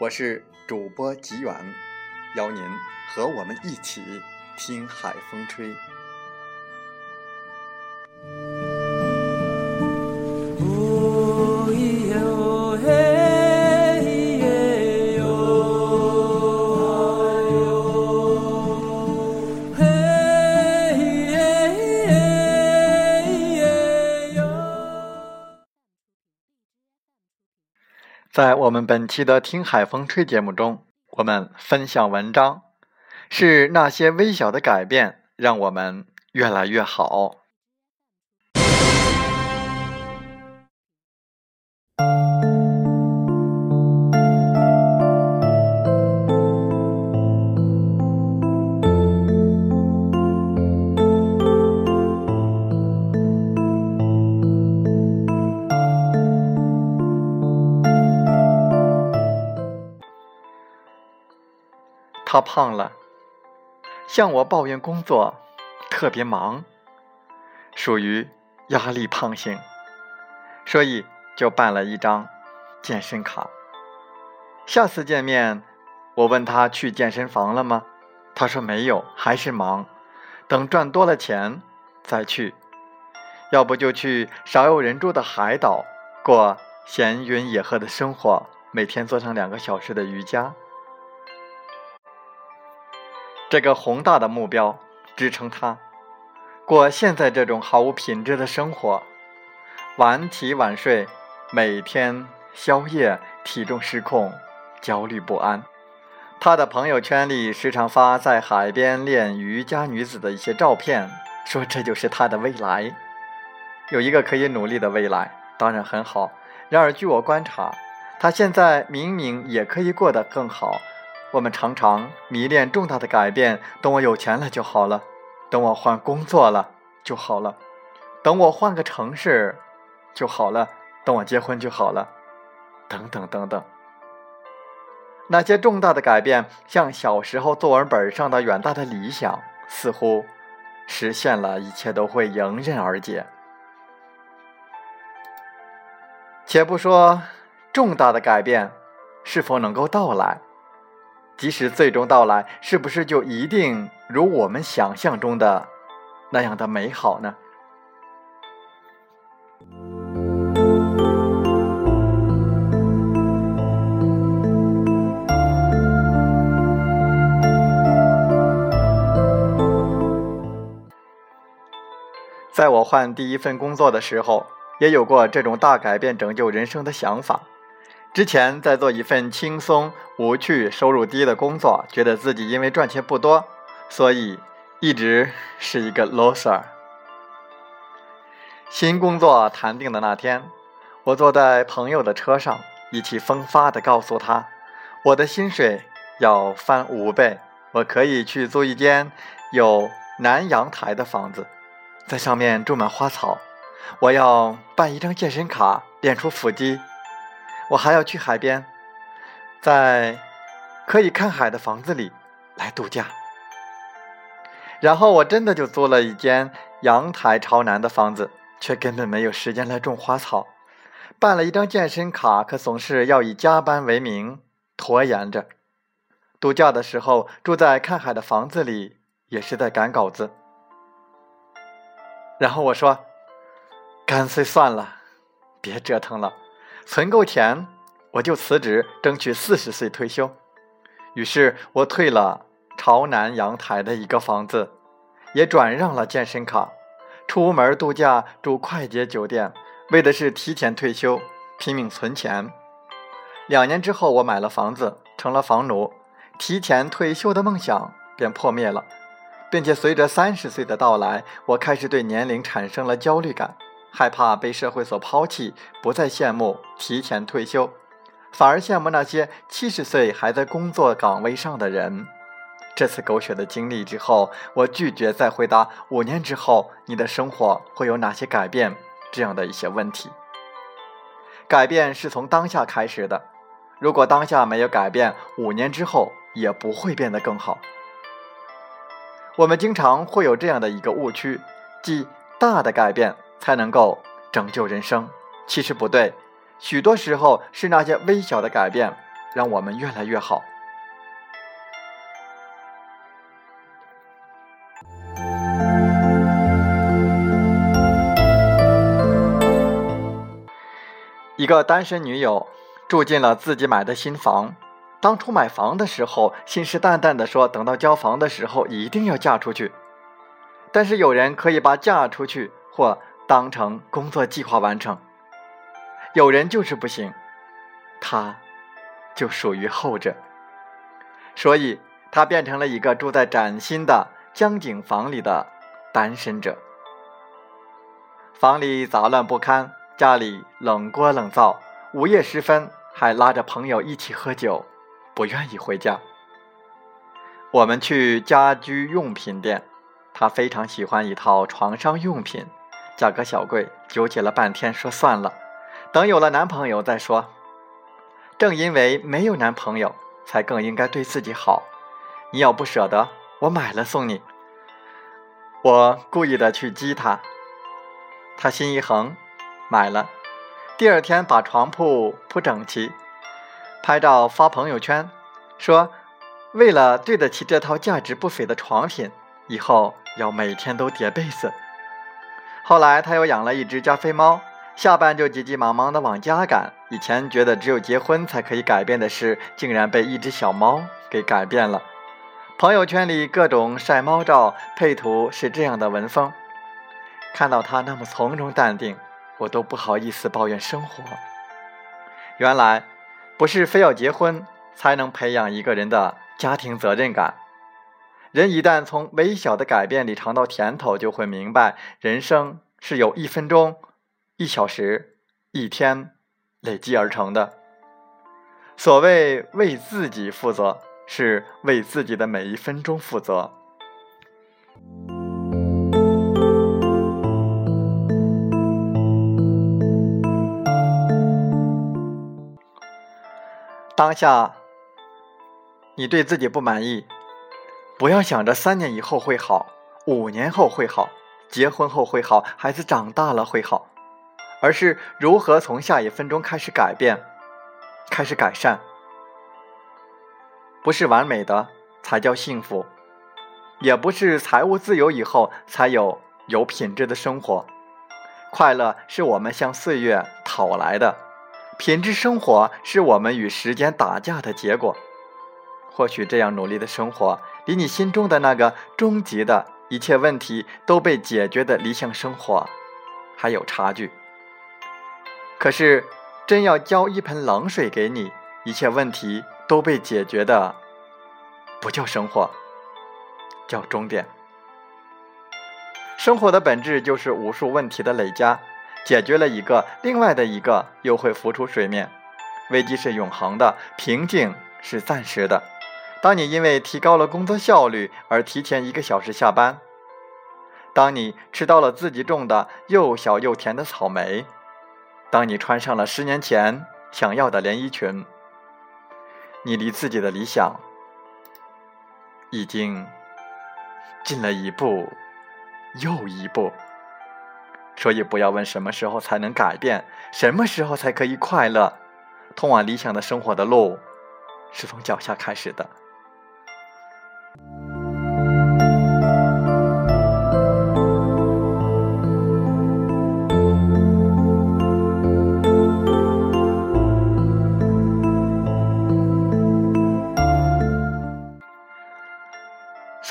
我是主播吉远。邀您和我们一起听海风吹。在我们本期的《听海风吹》节目中。我们分享文章，是那些微小的改变让我们越来越好。他胖了，向我抱怨工作特别忙，属于压力胖型，所以就办了一张健身卡。下次见面，我问他去健身房了吗？他说没有，还是忙，等赚多了钱再去。要不就去少有人住的海岛过闲云野鹤的生活，每天做上两个小时的瑜伽。这个宏大的目标支撑他过现在这种毫无品质的生活，晚起晚睡，每天宵夜，体重失控，焦虑不安。他的朋友圈里时常发在海边练瑜伽女子的一些照片，说这就是他的未来，有一个可以努力的未来，当然很好。然而据我观察，他现在明明也可以过得更好。我们常常迷恋重大的改变，等我有钱了就好了，等我换工作了就好了，等我换个城市就好了，等我结婚就好了，等等等等。那些重大的改变，像小时候作文本上的远大的理想，似乎实现了，一切都会迎刃而解。且不说重大的改变是否能够到来。即使最终到来，是不是就一定如我们想象中的那样的美好呢？在我换第一份工作的时候，也有过这种大改变、拯救人生的想法。之前在做一份轻松无趣、收入低的工作，觉得自己因为赚钱不多，所以一直是一个 loser。新工作谈定的那天，我坐在朋友的车上，意气风发地告诉他，我的薪水要翻五倍，我可以去租一间有南阳台的房子，在上面种满花草，我要办一张健身卡，练出腹肌。我还要去海边，在可以看海的房子里来度假。然后我真的就租了一间阳台朝南的房子，却根本没有时间来种花草。办了一张健身卡，可总是要以加班为名拖延着。度假的时候住在看海的房子里，也是在赶稿子。然后我说：“干脆算了，别折腾了，存够钱，我就辞职，争取四十岁退休。于是我退了朝南阳台的一个房子，也转让了健身卡，出门度假住快捷酒店，为的是提前退休，拼命存钱。两年之后，我买了房子，成了房奴，提前退休的梦想便破灭了，并且随着三十岁的到来，我开始对年龄产生了焦虑感，害怕被社会所抛弃，不再羡慕提前退休。反而羡慕那些七十岁还在工作岗位上的人。这次狗血的经历之后，我拒绝再回答五年之后你的生活会有哪些改变这样的一些问题。改变是从当下开始的，如果当下没有改变，五年之后也不会变得更好。我们经常会有这样的一个误区，即大的改变才能够拯救人生。其实不对。许多时候是那些微小的改变，让我们越来越好。一个单身女友住进了自己买的新房。当初买房的时候，信誓旦旦的说，等到交房的时候一定要嫁出去。但是有人可以把嫁出去或当成工作计划完成。有人就是不行，他就属于后者，所以他变成了一个住在崭新的江景房里的单身者。房里杂乱不堪，家里冷锅冷灶，午夜时分还拉着朋友一起喝酒，不愿意回家。我们去家居用品店，他非常喜欢一套床上用品，价格小贵，纠结了半天，说算了。等有了男朋友再说。正因为没有男朋友，才更应该对自己好。你要不舍得，我买了送你。我故意的去激他，他心一横，买了。第二天把床铺铺整齐，拍照发朋友圈，说为了对得起这套价值不菲的床品，以后要每天都叠被子。后来他又养了一只加菲猫。下班就急急忙忙的往家赶。以前觉得只有结婚才可以改变的事，竟然被一只小猫给改变了。朋友圈里各种晒猫照，配图是这样的文风。看到他那么从容淡定，我都不好意思抱怨生活。原来，不是非要结婚才能培养一个人的家庭责任感。人一旦从微小的改变里尝到甜头，就会明白，人生是有一分钟。一小时、一天累积而成的。所谓为自己负责，是为自己的每一分钟负责。当下，你对自己不满意，不要想着三年以后会好，五年后会好，结婚后会好，孩子长大了会好。而是如何从下一分钟开始改变，开始改善。不是完美的才叫幸福，也不是财务自由以后才有有品质的生活。快乐是我们向岁月讨来的，品质生活是我们与时间打架的结果。或许这样努力的生活，离你心中的那个终极的一切问题都被解决的理想生活，还有差距。可是，真要浇一盆冷水给你，一切问题都被解决的，不叫生活，叫终点。生活的本质就是无数问题的累加，解决了一个，另外的一个又会浮出水面。危机是永恒的，平静是暂时的。当你因为提高了工作效率而提前一个小时下班，当你吃到了自己种的又小又甜的草莓。当你穿上了十年前想要的连衣裙，你离自己的理想已经近了一步又一步。所以，不要问什么时候才能改变，什么时候才可以快乐。通往理想的生活的路，是从脚下开始的。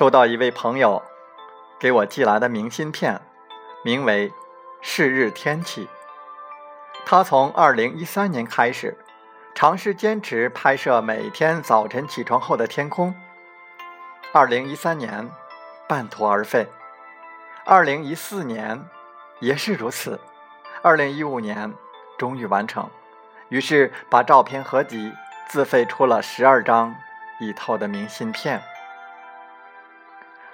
收到一位朋友给我寄来的明信片，名为《是日天气》。他从2013年开始，尝试坚持拍摄每天早晨起床后的天空。2013年半途而废，2014年也是如此，2015年终于完成。于是把照片合集自费出了十二张一套的明信片。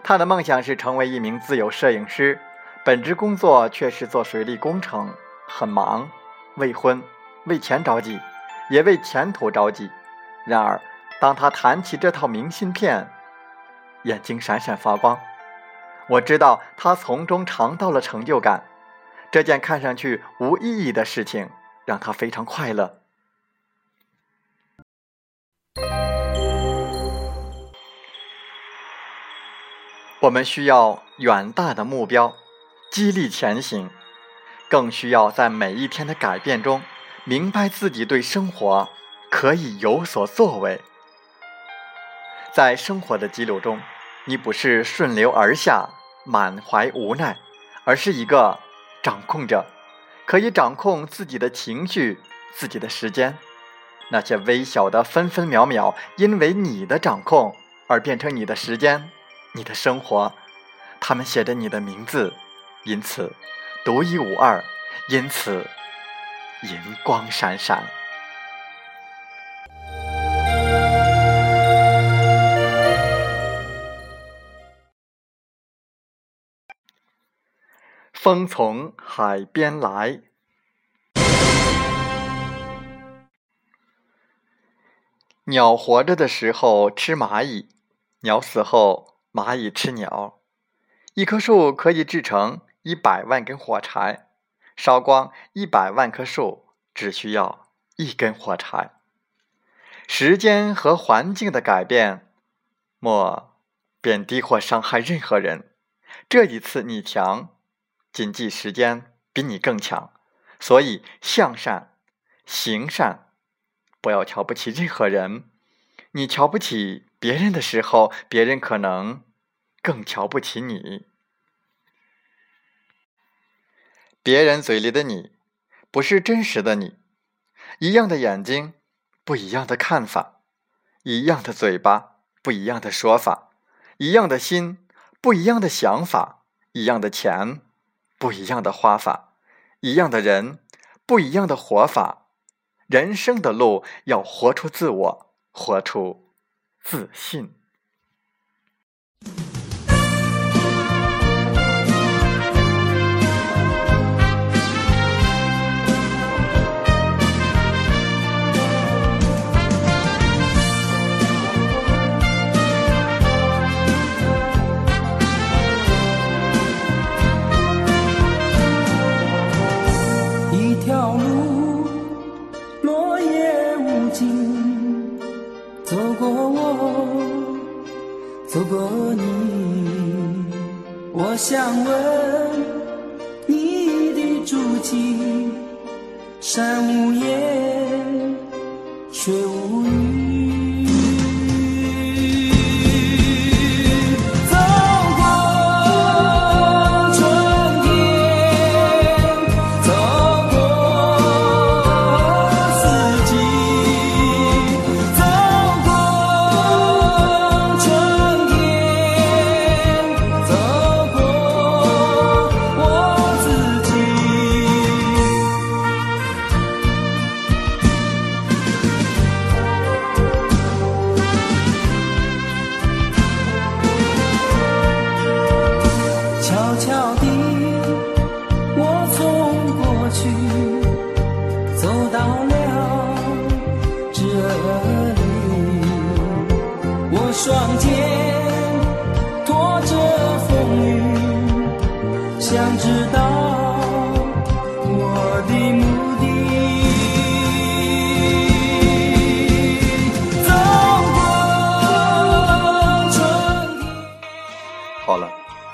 他的梦想是成为一名自由摄影师，本职工作却是做水利工程，很忙。未婚，为钱着急，也为前途着急。然而，当他谈起这套明信片，眼睛闪闪发光。我知道他从中尝到了成就感。这件看上去无意义的事情，让他非常快乐。我们需要远大的目标，激励前行。更需要在每一天的改变中，明白自己对生活可以有所作为。在生活的激流中，你不是顺流而下，满怀无奈，而是一个掌控者，可以掌控自己的情绪、自己的时间。那些微小的分分秒秒，因为你的掌控而变成你的时间、你的生活，他们写着你的名字，因此。独一无二，因此银光闪闪。风从海边来，鸟活着的时候吃蚂蚁，鸟死后蚂蚁吃鸟。一棵树可以制成。一百万根火柴，烧光一百万棵树，只需要一根火柴。时间和环境的改变，莫贬低或伤害任何人。这一次你强，谨记时间比你更强。所以向善，行善，不要瞧不起任何人。你瞧不起别人的时候，别人可能更瞧不起你。别人嘴里的你，不是真实的你。一样的眼睛，不一样的看法；一样的嘴巴，不一样的说法；一样的心，不一样的想法；一样的钱，不一样的花法；一样的人，不一样的活法。人生的路，要活出自我，活出自信。却无语。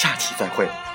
下期再会。